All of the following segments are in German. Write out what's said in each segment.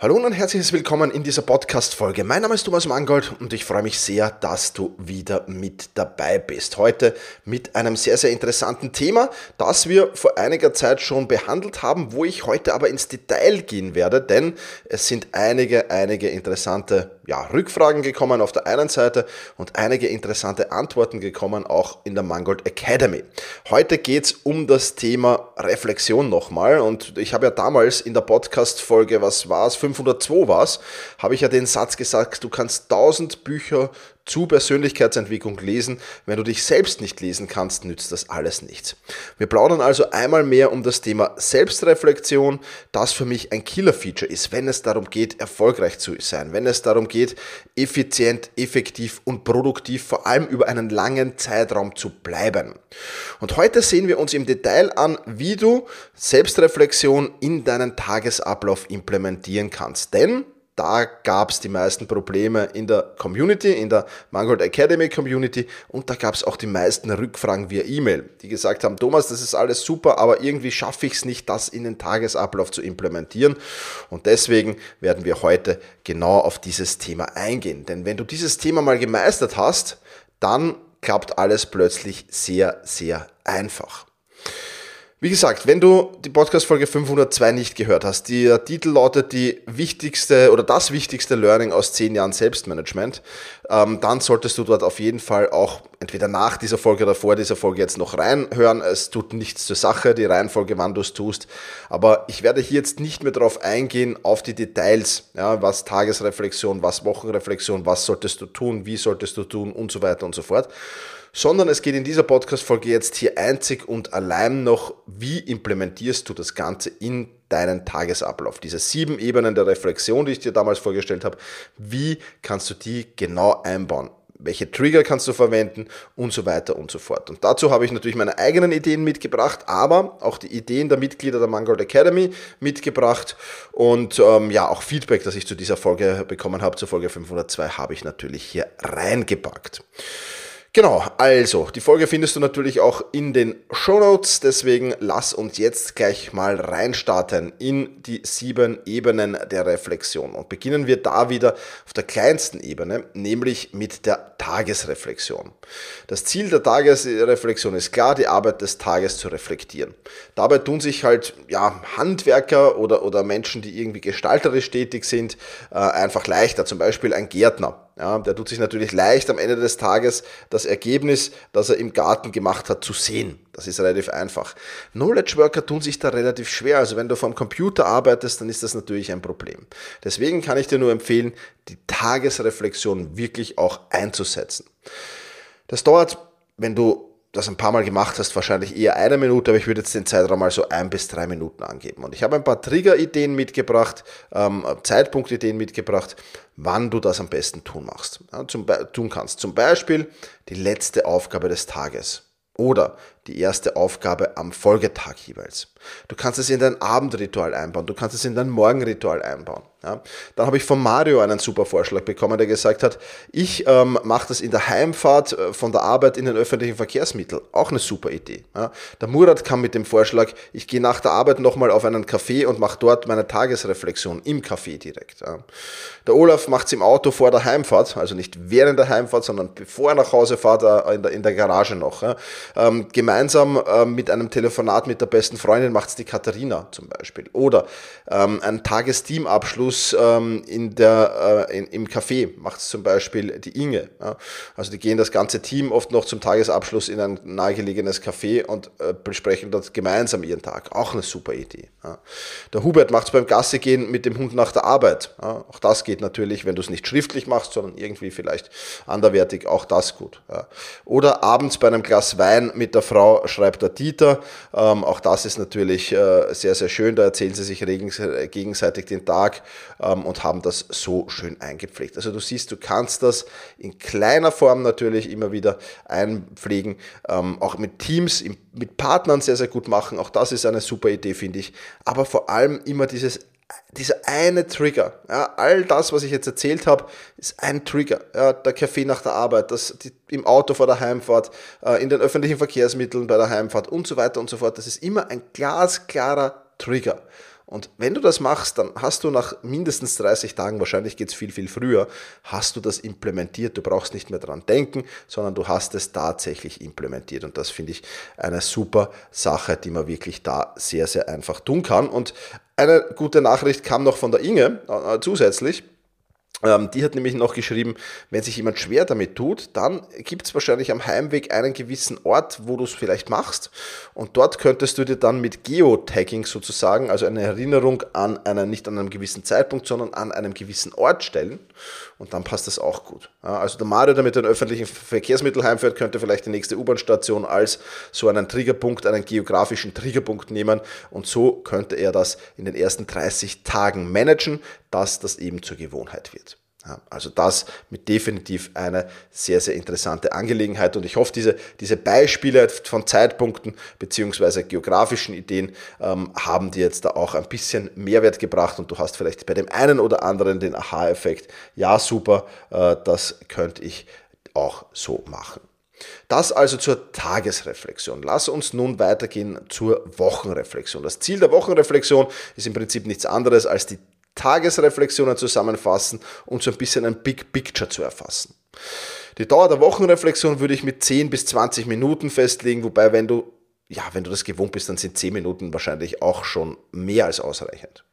Hallo und ein herzliches Willkommen in dieser Podcast-Folge. Mein Name ist Thomas Mangold und ich freue mich sehr, dass du wieder mit dabei bist. Heute mit einem sehr, sehr interessanten Thema, das wir vor einiger Zeit schon behandelt haben, wo ich heute aber ins Detail gehen werde, denn es sind einige, einige interessante ja, Rückfragen gekommen auf der einen Seite und einige interessante Antworten gekommen, auch in der Mangold Academy. Heute geht es um das Thema Reflexion nochmal und ich habe ja damals in der Podcast-Folge, was war es, 502 war es, habe ich ja den Satz gesagt, du kannst 1000 Bücher zu Persönlichkeitsentwicklung lesen. Wenn du dich selbst nicht lesen kannst, nützt das alles nichts. Wir plaudern also einmal mehr um das Thema Selbstreflexion, das für mich ein Killer-Feature ist, wenn es darum geht, erfolgreich zu sein, wenn es darum geht, effizient, effektiv und produktiv vor allem über einen langen Zeitraum zu bleiben. Und heute sehen wir uns im Detail an, wie du Selbstreflexion in deinen Tagesablauf implementieren kannst. Denn da gab es die meisten Probleme in der Community, in der Mangold Academy Community und da gab es auch die meisten Rückfragen via E-Mail, die gesagt haben, Thomas, das ist alles super, aber irgendwie schaffe ich es nicht, das in den Tagesablauf zu implementieren und deswegen werden wir heute genau auf dieses Thema eingehen. Denn wenn du dieses Thema mal gemeistert hast, dann klappt alles plötzlich sehr, sehr einfach. Wie gesagt, wenn du die Podcast-Folge 502 nicht gehört hast, der Titel lautet die wichtigste oder das wichtigste Learning aus 10 Jahren Selbstmanagement, ähm, dann solltest du dort auf jeden Fall auch entweder nach dieser Folge oder vor dieser Folge jetzt noch reinhören. Es tut nichts zur Sache, die Reihenfolge, wann du es tust. Aber ich werde hier jetzt nicht mehr darauf eingehen, auf die Details, ja, was Tagesreflexion, was Wochenreflexion, was solltest du tun, wie solltest du tun und so weiter und so fort sondern es geht in dieser Podcast-Folge jetzt hier einzig und allein noch, wie implementierst du das Ganze in deinen Tagesablauf. Diese sieben Ebenen der Reflexion, die ich dir damals vorgestellt habe, wie kannst du die genau einbauen? welche Trigger kannst du verwenden und so weiter und so fort. Und dazu habe ich natürlich meine eigenen Ideen mitgebracht, aber auch die Ideen der Mitglieder der Mangold Academy mitgebracht und ähm, ja, auch Feedback, das ich zu dieser Folge bekommen habe, zur Folge 502, habe ich natürlich hier reingepackt. Genau, also, die Folge findest du natürlich auch in den Show Notes, deswegen lass uns jetzt gleich mal reinstarten in die sieben Ebenen der Reflexion. Und beginnen wir da wieder auf der kleinsten Ebene, nämlich mit der Tagesreflexion. Das Ziel der Tagesreflexion ist klar, die Arbeit des Tages zu reflektieren. Dabei tun sich halt ja, Handwerker oder, oder Menschen, die irgendwie gestalterisch tätig sind, äh, einfach leichter. Zum Beispiel ein Gärtner Ja, der tut sich natürlich leicht am Ende des Tages das Ergebnis, das er im Garten gemacht hat, zu sehen. Das ist relativ einfach. Knowledge Worker tun sich da relativ schwer. Also wenn du vom Computer arbeitest, dann ist das natürlich ein Problem. Deswegen kann ich dir nur empfehlen, die Tagesreflexion wirklich auch einzusetzen. Das dauert, wenn du das ein paar Mal gemacht hast, wahrscheinlich eher eine Minute, aber ich würde jetzt den Zeitraum mal so ein bis drei Minuten angeben. Und ich habe ein paar Trigger-Ideen mitgebracht, ähm, Zeitpunktideen mitgebracht, wann du das am besten tun machst, ja, zum, tun kannst. Zum Beispiel die letzte Aufgabe des Tages oder die erste Aufgabe am Folgetag jeweils. Du kannst es in dein Abendritual einbauen, du kannst es in dein Morgenritual einbauen. Ja. Dann habe ich von Mario einen super Vorschlag bekommen, der gesagt hat, ich ähm, mache das in der Heimfahrt äh, von der Arbeit in den öffentlichen Verkehrsmitteln. Auch eine super Idee. Ja. Der Murat kam mit dem Vorschlag, ich gehe nach der Arbeit nochmal auf einen Café und mache dort meine Tagesreflexion im Café direkt. Ja. Der Olaf macht es im Auto vor der Heimfahrt, also nicht während der Heimfahrt, sondern bevor er nach Hause fährt, äh, in der, in der Garage noch. Ähm, gemeinsam äh, mit einem Telefonat mit der besten Freundin macht es die Katharina zum Beispiel. Oder ähm, ein Tagesteamabschluss ähm, in der, äh, in, im Café macht es zum Beispiel die Inge. Ja. Also die gehen das ganze Team oft noch zum Tagesabschluss in ein nahegelegenes Café und äh, besprechen dort gemeinsam ihren Tag. Auch eine super Idee. Ja. Der Hubert macht es beim Gasse gehen mit dem Hund nach der Arbeit. Ja. Auch das geht natürlich, wenn du es nicht schriftlich machst, sondern irgendwie vielleicht anderwertig, auch das gut. Oder abends bei einem Glas Wein mit der Frau schreibt der Dieter. Ähm, auch das ist natürlich äh, sehr, sehr schön. Da erzählen sie sich gegenseitig den Tag ähm, und haben das so schön eingepflegt. Also du siehst, du kannst das in kleiner Form natürlich immer wieder einpflegen, ähm, auch mit Teams, mit Partnern sehr, sehr gut machen. Auch das ist eine super Idee, finde ich. Aber vor allem immer dieses dieser eine Trigger, ja, all das, was ich jetzt erzählt habe, ist ein Trigger. Ja, der Kaffee nach der Arbeit, das die, im Auto vor der Heimfahrt, äh, in den öffentlichen Verkehrsmitteln bei der Heimfahrt und so weiter und so fort. Das ist immer ein glasklarer Trigger. Und wenn du das machst, dann hast du nach mindestens 30 Tagen, wahrscheinlich geht es viel, viel früher, hast du das implementiert. Du brauchst nicht mehr dran denken, sondern du hast es tatsächlich implementiert. Und das finde ich eine super Sache, die man wirklich da sehr, sehr einfach tun kann. Und eine gute Nachricht kam noch von der Inge äh, zusätzlich. Ähm, die hat nämlich noch geschrieben, wenn sich jemand schwer damit tut, dann gibt es wahrscheinlich am Heimweg einen gewissen Ort, wo du es vielleicht machst. Und dort könntest du dir dann mit Geotagging sozusagen, also eine Erinnerung an einen, nicht an einem gewissen Zeitpunkt, sondern an einem gewissen Ort stellen. Und dann passt das auch gut. Also der Mario, der mit den öffentlichen Verkehrsmitteln heimfährt, könnte vielleicht die nächste U-Bahn-Station als so einen Triggerpunkt, einen geografischen Triggerpunkt nehmen. Und so könnte er das in den ersten 30 Tagen managen, dass das eben zur Gewohnheit wird. Also das mit definitiv eine sehr, sehr interessante Angelegenheit und ich hoffe, diese, diese Beispiele von Zeitpunkten beziehungsweise geografischen Ideen ähm, haben dir jetzt da auch ein bisschen Mehrwert gebracht und du hast vielleicht bei dem einen oder anderen den Aha-Effekt, ja super, äh, das könnte ich auch so machen. Das also zur Tagesreflexion. Lass uns nun weitergehen zur Wochenreflexion. Das Ziel der Wochenreflexion ist im Prinzip nichts anderes als die Tagesreflexionen zusammenfassen und so ein bisschen ein Big Picture zu erfassen. Die Dauer der Wochenreflexion würde ich mit 10 bis 20 Minuten festlegen, wobei wenn du, ja, wenn du das gewohnt bist, dann sind 10 Minuten wahrscheinlich auch schon mehr als ausreichend.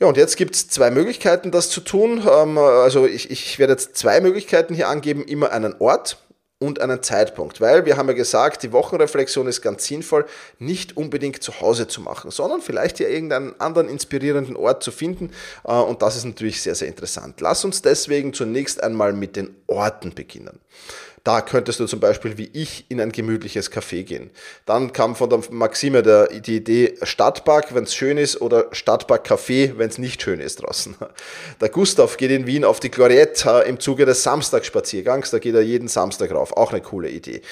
Ja, und jetzt gibt es zwei Möglichkeiten, das zu tun. Ähm, also ich, ich werde jetzt zwei Möglichkeiten hier angeben, immer einen Ort und einen Zeitpunkt, weil wir haben ja gesagt, die Wochenreflexion ist ganz sinnvoll, nicht unbedingt zu Hause zu machen, sondern vielleicht hier irgendeinen anderen inspirierenden Ort zu finden äh, und das ist natürlich sehr, sehr interessant. Lass uns deswegen zunächst einmal mit den Orten beginnen. Da könntest du zum Beispiel wie ich in ein gemütliches Café gehen. Dann kam von der Maxime der, die Idee Stadtpark, wenn es schön ist, oder Stadtpark Café, wenn es nicht schön ist draußen. Der Gustav geht in Wien auf die Gloriette im Zuge des Samstagsspaziergangs. Da geht er jeden Samstag rauf. Auch eine coole Idee.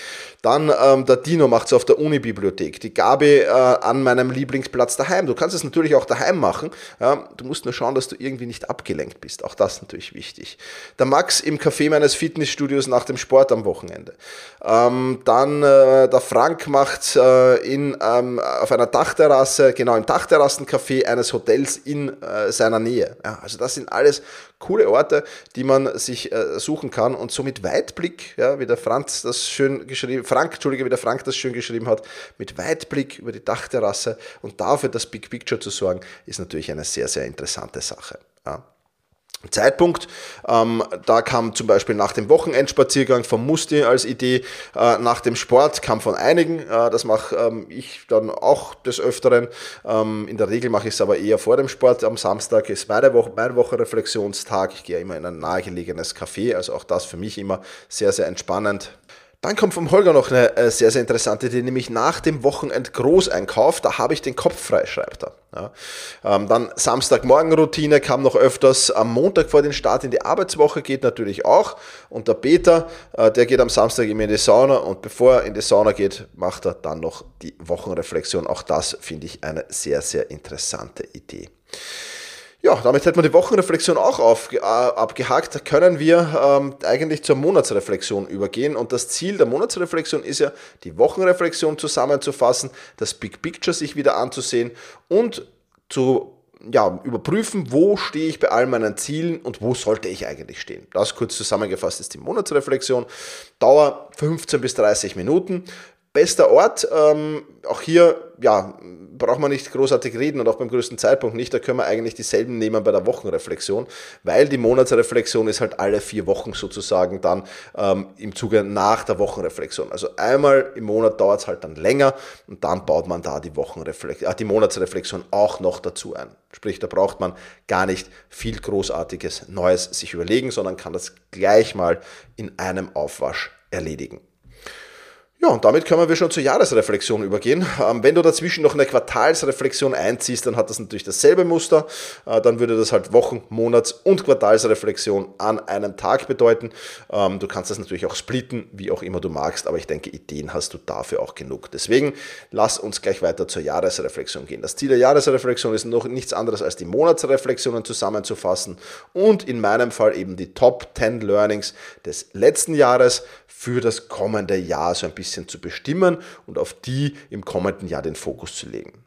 Dann ähm, der Dino macht es auf der Unibibliothek. Die Gabi äh, an meinem Lieblingsplatz daheim. Du kannst es natürlich auch daheim machen. Ja, du musst nur schauen, dass du irgendwie nicht abgelenkt bist. Auch das ist natürlich wichtig. Der Max im Café meines Fitnessstudios nach dem Sport am Wochenende. Ähm, dann äh, der Frank macht äh, in, ähm, auf einer Dachterrasse, genau im Dachterrassencafé eines Hotels in äh, seiner Nähe. Ja, also das sind alles coole Orte, die man sich äh, suchen kann und so mit Weitblick, ja, wie der Franz das schön geschrieben, Frank, Entschuldige, wie der Frank das schön geschrieben hat, mit Weitblick über die Dachterrasse und dafür das Big Picture zu sorgen, ist natürlich eine sehr, sehr interessante Sache. Ja. Zeitpunkt. Ähm, da kam zum Beispiel nach dem Wochenendspaziergang von Musti als Idee, äh, nach dem Sport kam von einigen, äh, das mache ähm, ich dann auch des Öfteren. Ähm, in der Regel mache ich es aber eher vor dem Sport. Am Samstag ist meine Woche, mein Wochenreflexionstag. Ich gehe immer in ein nahegelegenes Café, also auch das für mich immer sehr, sehr entspannend. Dann kommt vom Holger noch eine äh, sehr, sehr interessante Idee, nämlich nach dem Wochenend Großeinkauf, da habe ich den Kopf frei, schreibt er. Ja. Ähm, dann Samstagmorgenroutine kam noch öfters, am Montag vor den Start in die Arbeitswoche geht natürlich auch. Und der Peter, äh, der geht am Samstag immer in die Sauna und bevor er in die Sauna geht, macht er dann noch die Wochenreflexion. Auch das finde ich eine sehr, sehr interessante Idee. Ja, damit hätten wir die Wochenreflexion auch auf, äh, abgehakt. Können wir ähm, eigentlich zur Monatsreflexion übergehen. Und das Ziel der Monatsreflexion ist ja, die Wochenreflexion zusammenzufassen, das Big Picture sich wieder anzusehen und zu ja, überprüfen, wo stehe ich bei all meinen Zielen und wo sollte ich eigentlich stehen. Das kurz zusammengefasst ist die Monatsreflexion. Dauer 15 bis 30 Minuten. Bester Ort, ähm, auch hier ja, braucht man nicht großartig reden und auch beim größten Zeitpunkt nicht. Da können wir eigentlich dieselben nehmen bei der Wochenreflexion, weil die Monatsreflexion ist halt alle vier Wochen sozusagen dann ähm, im Zuge nach der Wochenreflexion. Also einmal im Monat dauert es halt dann länger und dann baut man da die, Wochenreflexion, äh, die Monatsreflexion auch noch dazu ein. Sprich, da braucht man gar nicht viel Großartiges Neues sich überlegen, sondern kann das gleich mal in einem Aufwasch erledigen. Ja, und damit können wir schon zur Jahresreflexion übergehen. Ähm, wenn du dazwischen noch eine Quartalsreflexion einziehst, dann hat das natürlich dasselbe Muster. Äh, dann würde das halt Wochen-, Monats- und Quartalsreflexion an einem Tag bedeuten. Ähm, du kannst das natürlich auch splitten, wie auch immer du magst, aber ich denke, Ideen hast du dafür auch genug. Deswegen lass uns gleich weiter zur Jahresreflexion gehen. Das Ziel der Jahresreflexion ist noch nichts anderes als die Monatsreflexionen zusammenzufassen und in meinem Fall eben die Top 10 Learnings des letzten Jahres für das kommende Jahr so ein bisschen zu bestimmen und auf die im kommenden Jahr den Fokus zu legen.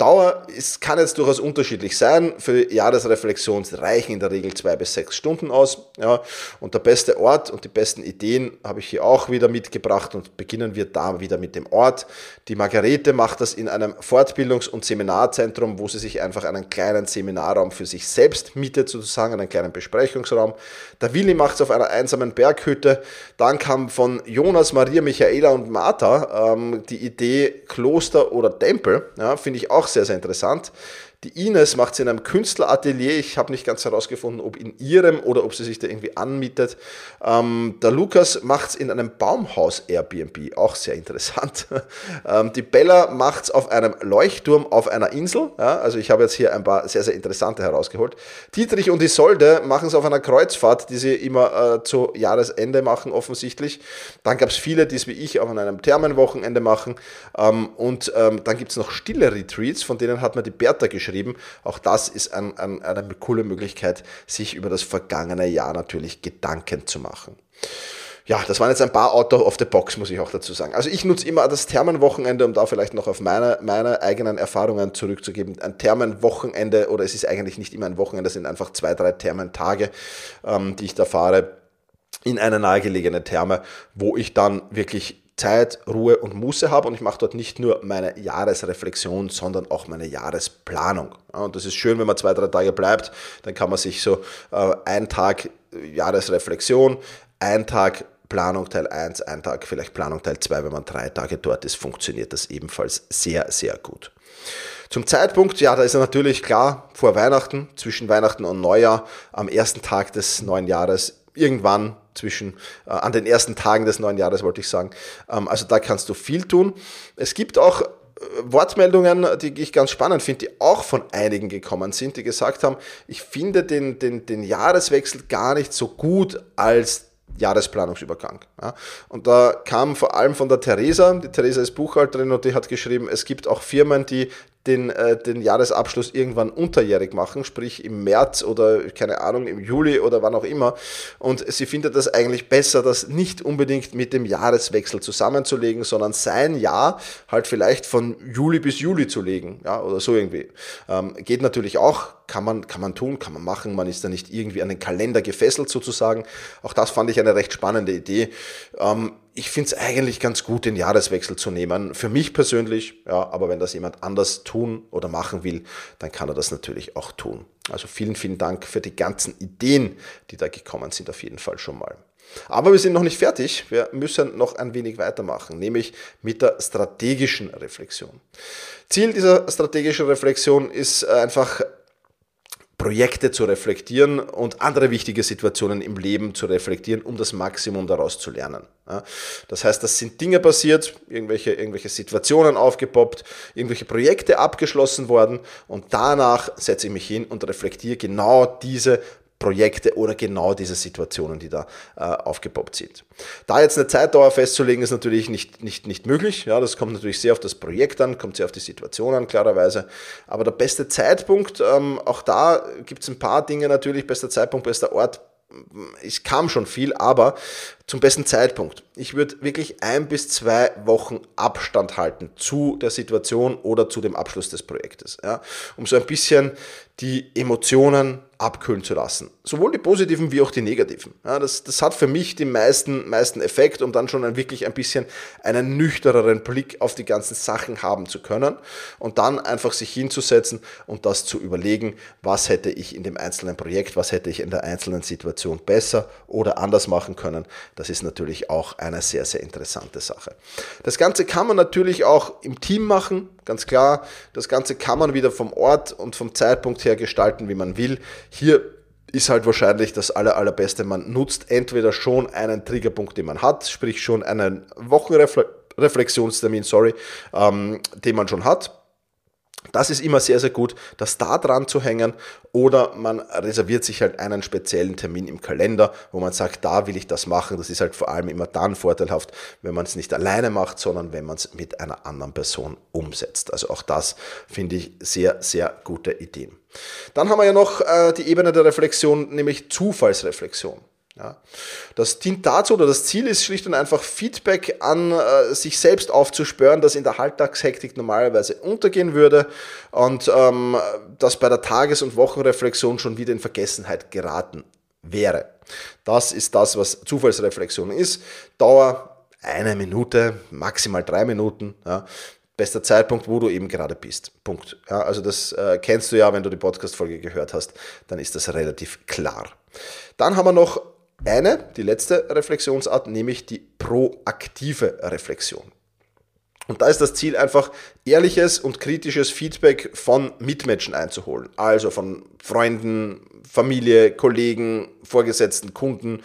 Dauer ist, kann jetzt durchaus unterschiedlich sein. Für Jahresreflexion reichen in der Regel zwei bis sechs Stunden aus. Ja. Und der beste Ort und die besten Ideen habe ich hier auch wieder mitgebracht und beginnen wir da wieder mit dem Ort. Die Margarete macht das in einem Fortbildungs- und Seminarzentrum, wo sie sich einfach einen kleinen Seminarraum für sich selbst mietet, sozusagen einen kleinen Besprechungsraum. Der Willi macht es auf einer einsamen Berghütte. Dann kam von Jonas, Maria, Michaela und Martha ähm, die Idee Kloster oder Tempel. Ja, Finde ich auch sehr, sehr interessant. Die Ines macht es in einem Künstleratelier. Ich habe nicht ganz herausgefunden, ob in ihrem oder ob sie sich da irgendwie anmietet. Ähm, der Lukas macht es in einem Baumhaus Airbnb. Auch sehr interessant. ähm, die Bella macht es auf einem Leuchtturm auf einer Insel. Ja, also ich habe jetzt hier ein paar sehr, sehr interessante herausgeholt. Dietrich und Isolde machen es auf einer Kreuzfahrt, die sie immer äh, zu Jahresende machen, offensichtlich. Dann gab es viele, die es wie ich auf einem Thermenwochenende machen. Ähm, und ähm, dann gibt es noch stille Retreats, von denen hat mir die Bertha geschrieben geschrieben. Auch das ist ein, ein, eine coole Möglichkeit, sich über das vergangene Jahr natürlich Gedanken zu machen. Ja, das waren jetzt ein paar Auto of the Box, muss ich auch dazu sagen. Also ich nutze immer das Thermenwochenende, um da vielleicht noch auf meine, meine eigenen Erfahrungen zurückzugeben. Ein Thermenwochenende, oder es ist eigentlich nicht immer ein Wochenende, es sind einfach zwei, drei Thermentage, ähm, die ich da fahre in eine nahegelegene Therme, wo ich dann wirklich Zeit, Ruhe und Muße habe und ich mache dort nicht nur meine Jahresreflexion, sondern auch meine Jahresplanung. und das ist schön, wenn man zwei, drei Tage bleibt, dann kann man sich so äh, ein Tag Jahresreflexion, ein Tag Planung Teil 1, ein Tag vielleicht Planung Teil 2, wenn man drei Tage dort ist, funktioniert das ebenfalls sehr, sehr gut. Zum Zeitpunkt, ja, da ist natürlich klar, vor Weihnachten, zwischen Weihnachten und Neujahr, am ersten Tag des neuen Jahres, irgendwann zwischen, äh, an den ersten Tagen des neuen Jahres, wollte ich sagen. Ähm, also da kannst du viel tun. Es gibt auch äh, Wortmeldungen, die ich ganz spannend finde, die auch von einigen gekommen sind, die gesagt haben, ich finde den, den, den Jahreswechsel gar nicht so gut als Jahresplanungsübergang. Ja. Und da kam vor allem von der Theresa, die Theresa ist Buchhalterin und die hat geschrieben, es gibt auch Firmen, die den, äh, den Jahresabschluss irgendwann unterjährig machen, sprich im März oder keine Ahnung, im Juli oder wann auch immer. Und sie findet das eigentlich besser, das nicht unbedingt mit dem Jahreswechsel zusammenzulegen, sondern sein Jahr halt vielleicht von Juli bis Juli zu legen, ja, oder so irgendwie. Ähm, geht natürlich auch, kann man, kann man tun, kann man machen, man ist da nicht irgendwie an den Kalender gefesselt sozusagen. Auch das fand ich eine recht spannende Idee. Ähm, ich finde es eigentlich ganz gut, den Jahreswechsel zu nehmen. Für mich persönlich, ja, aber wenn das jemand anders tun oder machen will, dann kann er das natürlich auch tun. Also vielen, vielen Dank für die ganzen Ideen, die da gekommen sind, auf jeden Fall schon mal. Aber wir sind noch nicht fertig. Wir müssen noch ein wenig weitermachen, nämlich mit der strategischen Reflexion. Ziel dieser strategischen Reflexion ist einfach Projekte zu reflektieren und andere wichtige Situationen im Leben zu reflektieren, um das Maximum daraus zu lernen. Das heißt, das sind Dinge passiert, irgendwelche, irgendwelche Situationen aufgepoppt, irgendwelche Projekte abgeschlossen worden und danach setze ich mich hin und reflektiere genau diese Projekte oder genau diese Situationen, die da äh, aufgepoppt sind. Da jetzt eine Zeitdauer festzulegen, ist natürlich nicht, nicht, nicht möglich. Ja, das kommt natürlich sehr auf das Projekt an, kommt sehr auf die Situation an, klarerweise. Aber der beste Zeitpunkt, ähm, auch da gibt es ein paar Dinge natürlich, bester Zeitpunkt, bester Ort, es kam schon viel, aber zum besten Zeitpunkt. Ich würde wirklich ein bis zwei Wochen Abstand halten zu der Situation oder zu dem Abschluss des Projektes, ja, um so ein bisschen die Emotionen abkühlen zu lassen. Sowohl die positiven wie auch die negativen. Ja, das, das hat für mich den meisten, meisten Effekt, um dann schon ein, wirklich ein bisschen einen nüchterneren Blick auf die ganzen Sachen haben zu können und dann einfach sich hinzusetzen und das zu überlegen, was hätte ich in dem einzelnen Projekt, was hätte ich in der einzelnen Situation besser oder anders machen können. Das ist natürlich auch eine sehr, sehr interessante Sache. Das Ganze kann man natürlich auch im Team machen, ganz klar. Das Ganze kann man wieder vom Ort und vom Zeitpunkt her gestalten, wie man will. Hier ist halt wahrscheinlich das aller, allerbeste. Man nutzt entweder schon einen Triggerpunkt, den man hat, sprich schon einen Wochenreflexionstermin, sorry, ähm, den man schon hat das ist immer sehr, sehr gut, das da dran zu hängen oder man reserviert sich halt einen speziellen Termin im Kalender, wo man sagt, da will ich das machen. Das ist halt vor allem immer dann vorteilhaft, wenn man es nicht alleine macht, sondern wenn man es mit einer anderen Person umsetzt. Also auch das finde ich sehr, sehr gute Ideen. Dann haben wir ja noch äh, die Ebene der Reflexion, nämlich Zufallsreflexion. Ja. Das dient dazu, oder das Ziel ist schlicht und einfach Feedback an äh, sich selbst aufzuspüren, das in der Alltagshektik normalerweise untergehen würde und ähm, das bei der Tages- und Wochenreflexion schon wieder in Vergessenheit geraten wäre. Das ist das, was Zufallsreflexion ist. Dauer eine Minute, maximal drei Minuten. Ja bester Zeitpunkt, wo du eben gerade bist. Punkt. Ja, also das äh, kennst du ja, wenn du die Podcast-Folge gehört hast, dann ist das relativ klar. Dann haben wir noch eine, die letzte Reflexionsart, nämlich die proaktive Reflexion. Und da ist das Ziel einfach, ehrliches und kritisches Feedback von Mitmenschen einzuholen. Also von Freunden, Familie, Kollegen, Vorgesetzten, Kunden,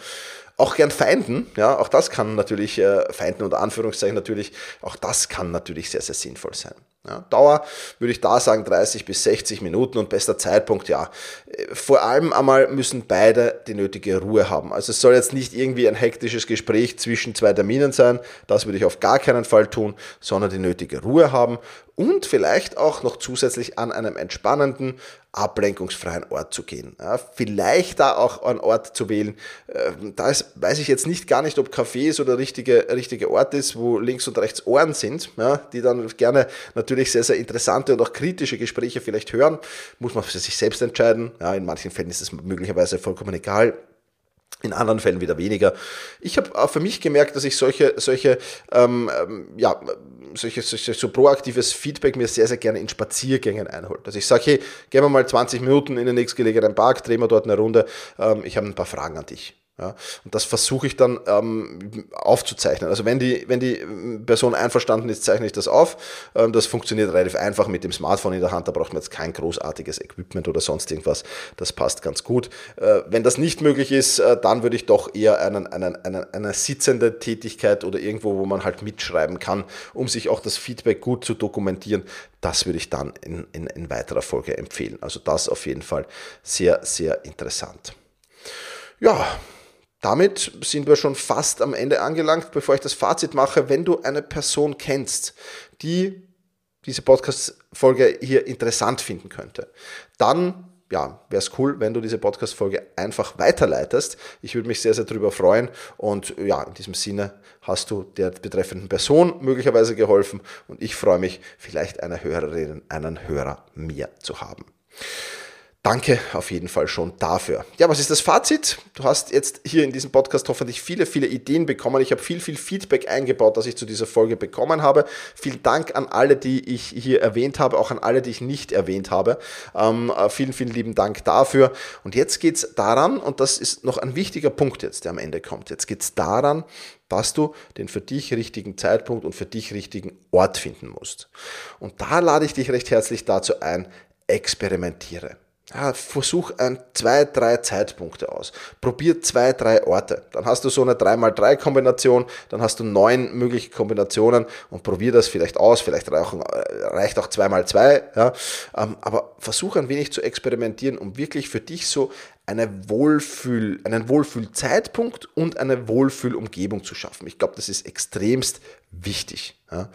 auch gern Feinden. Ja, auch das kann natürlich, äh, Feinden unter Anführungszeichen natürlich, auch das kann natürlich sehr, sehr sinnvoll sein. Ja, Dauer würde ich da sagen 30 bis 60 Minuten und bester Zeitpunkt, ja. Vor allem einmal müssen beide die nötige Ruhe haben. Also es soll jetzt nicht irgendwie ein hektisches Gespräch zwischen zwei Terminen sein, das würde ich auf gar keinen Fall tun, sondern die nötige Ruhe haben und vielleicht auch noch zusätzlich an einem entspannenden, ablenkungsfreien Ort zu gehen. Ja, vielleicht da auch einen Ort zu wählen. Äh, da ist, weiß ich jetzt nicht gar nicht, ob Café so der richtige, richtige Ort ist, wo links und rechts Ohren sind, ja, die dann gerne natürlich sehr, sehr interessante und auch kritische Gespräche vielleicht hören. Muss man für sich selbst entscheiden. Ja, in manchen Fällen ist es möglicherweise vollkommen egal. In anderen Fällen wieder weniger. Ich habe auch für mich gemerkt, dass ich solche, solche, ähm, ähm ja, solche, solche, so proaktives Feedback mir sehr, sehr gerne in Spaziergängen einholt. Also ich sage, hey, gehen wir mal 20 Minuten in den nächstgelegenen Park, drehen wir dort eine Runde, ähm, ich habe ein paar Fragen an dich. Ja, und das versuche ich dann ähm, aufzuzeichnen. Also wenn die, wenn die Person einverstanden ist, zeichne ich das auf. Ähm, das funktioniert relativ einfach mit dem Smartphone in der Hand. Da braucht man jetzt kein großartiges Equipment oder sonst irgendwas. Das passt ganz gut. Äh, wenn das nicht möglich ist, äh, dann würde ich doch eher einen, einen, einen, eine sitzende Tätigkeit oder irgendwo, wo man halt mitschreiben kann, um sich auch das Feedback gut zu dokumentieren. Das würde ich dann in, in, in weiterer Folge empfehlen. Also das auf jeden Fall sehr, sehr interessant. Ja, damit sind wir schon fast am Ende angelangt. Bevor ich das Fazit mache, wenn du eine Person kennst, die diese Podcast-Folge hier interessant finden könnte, dann ja, wäre es cool, wenn du diese Podcast-Folge einfach weiterleitest. Ich würde mich sehr, sehr darüber freuen. Und ja, in diesem Sinne hast du der betreffenden Person möglicherweise geholfen und ich freue mich, vielleicht einer Hörerin, einen Hörer mehr zu haben. Danke auf jeden Fall schon dafür. Ja, was ist das Fazit? Du hast jetzt hier in diesem Podcast hoffentlich viele, viele Ideen bekommen. Ich habe viel, viel Feedback eingebaut, das ich zu dieser Folge bekommen habe. Vielen Dank an alle, die ich hier erwähnt habe, auch an alle, die ich nicht erwähnt habe. Ähm, äh, vielen, vielen lieben Dank dafür. Und jetzt geht es daran, und das ist noch ein wichtiger Punkt jetzt, der am Ende kommt. Jetzt geht es daran, dass du den für dich richtigen Zeitpunkt und für dich richtigen Ort finden musst. Und da lade ich dich recht herzlich dazu ein, experimentiere. Ja, versuch ein, zwei, drei Zeitpunkte aus. Probier zwei, drei Orte. Dann hast du so eine 3x3-Kombination, dann hast du neun mögliche Kombinationen und probier das vielleicht aus. Vielleicht reicht auch 2x2. Ja. Ähm, aber versuch ein wenig zu experimentieren, um wirklich für dich so eine Wohlfühl, einen Wohlfühlzeitpunkt und eine Wohlfühlumgebung zu schaffen. Ich glaube, das ist extremst wichtig. Ja.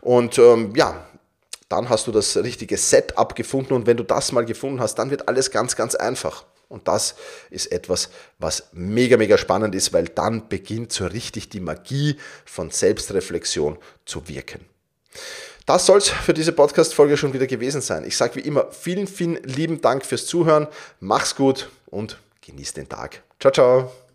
Und ähm, ja, dann hast du das richtige Setup gefunden und wenn du das mal gefunden hast, dann wird alles ganz, ganz einfach. Und das ist etwas, was mega, mega spannend ist, weil dann beginnt so richtig die Magie von Selbstreflexion zu wirken. Das soll es für diese Podcast-Folge schon wieder gewesen sein. Ich sage wie immer vielen, vielen lieben Dank fürs Zuhören. Mach's gut und genieß den Tag. Ciao, ciao.